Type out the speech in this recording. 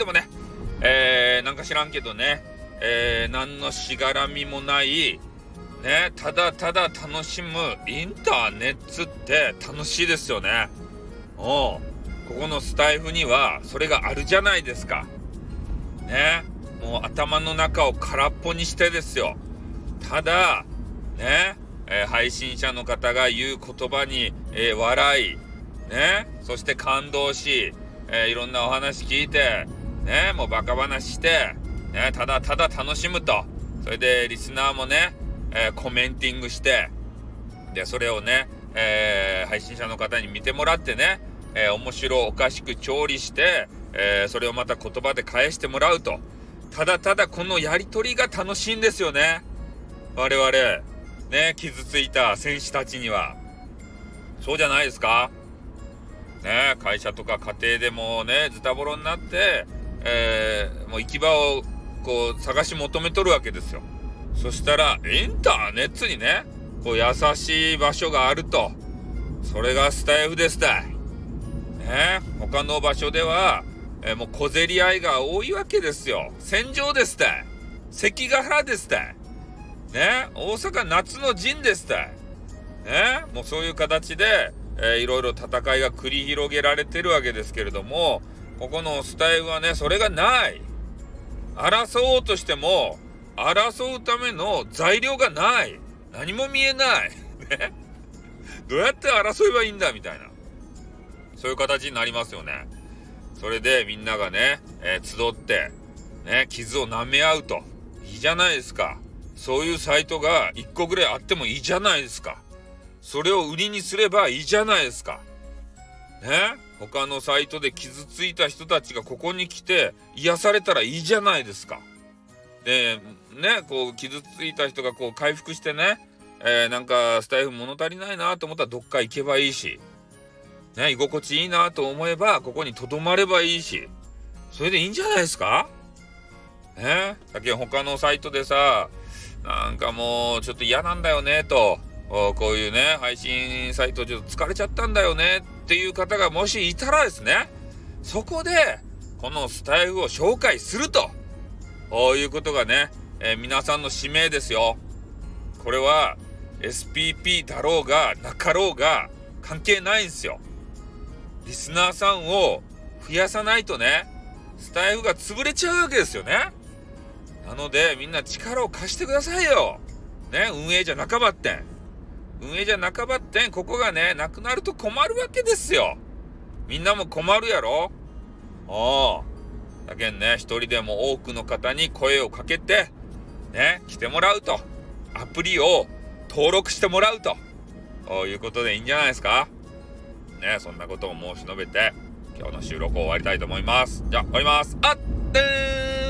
でもね、えー、なんか知らんけどね、えー、何のしがらみもない、ね、ただただ楽しむインターネットって楽しいですよね。おうここのスタイフにはそれがあるじゃないですか。ね。もう頭の中を空っぽにしてですよ。ただ、ね、えー、配信者の方が言う言葉に、えー、笑い、ね、そして感動し、えー、いろんなお話聞いて、ね、もうバカ話して、ね、ただただ楽しむと。それでリスナーもね、えコメンティングして、で、それをね、え配信者の方に見てもらってね、え面白おかしく調理して、えそれをまた言葉で返してもらうと。ただただこのやりとりが楽しいんですよね。我々、ね、傷ついた選手たちには。そうじゃないですかね、会社とか家庭でもね、ズタボロになって、えー、もう行き場をこう探し求めとるわけですよ。そしたら、インターネットにね、こう優しい場所があると。それがスタイフですたい。ね、他の場所では、えー、もう小競り合いが多いわけですよ。戦場ですたい。関ヶ原ですたい。ね、大阪夏の陣ですたい。ね、もうそういう形で、えー、いろいろ戦いが繰り広げられてるわけですけれども、ここのスタイルはね、それがない。争おうとしても、争うための材料がない。何も見えない。ね。どうやって争えばいいんだみたいな。そういう形になりますよね。それでみんながね、えー、集って、ね、傷を舐め合うと。いいじゃないですか。そういうサイトが1個ぐらいあってもいいじゃないですか。それを売りにすればいいじゃないですか。ね。他のサイトで傷ついた人たちがここに来て癒されたらいいじゃないですか。で、ね、こう傷ついた人がこう回復してね、えー、なんかスタイフ物足りないなと思ったらどっか行けばいいし、ね、居心地いいなと思えばここに留まればいいし、それでいいんじゃないですか？ね、だけ他のサイトでさ、なんかもうちょっと嫌なんだよねと、こういうね、配信サイトちょっと疲れちゃったんだよねっていう方がもしいたらですね、そこで、このスタイルを紹介すると、いうことがね、えー、皆さんの使命ですよ。これは、SPP だろうが、なかろうが、関係ないんですよ。リスナーさんを増やさないとね、スタイフが潰れちゃうわけですよね。なので、みんな力を貸してくださいよ。ね、運営じゃ仲間って。運営じゃ半ばってん、ここがね、なくなると困るわけですよ。みんなも困るやろ？ああ。だけんね、一人でも多くの方に声をかけて、ね、来てもらうと。アプリを登録してもらうと。こういうことでいいんじゃないですか？ね、そんなことを申し述べて、今日の収録を終わりたいと思います。じゃあ、終わります。あってー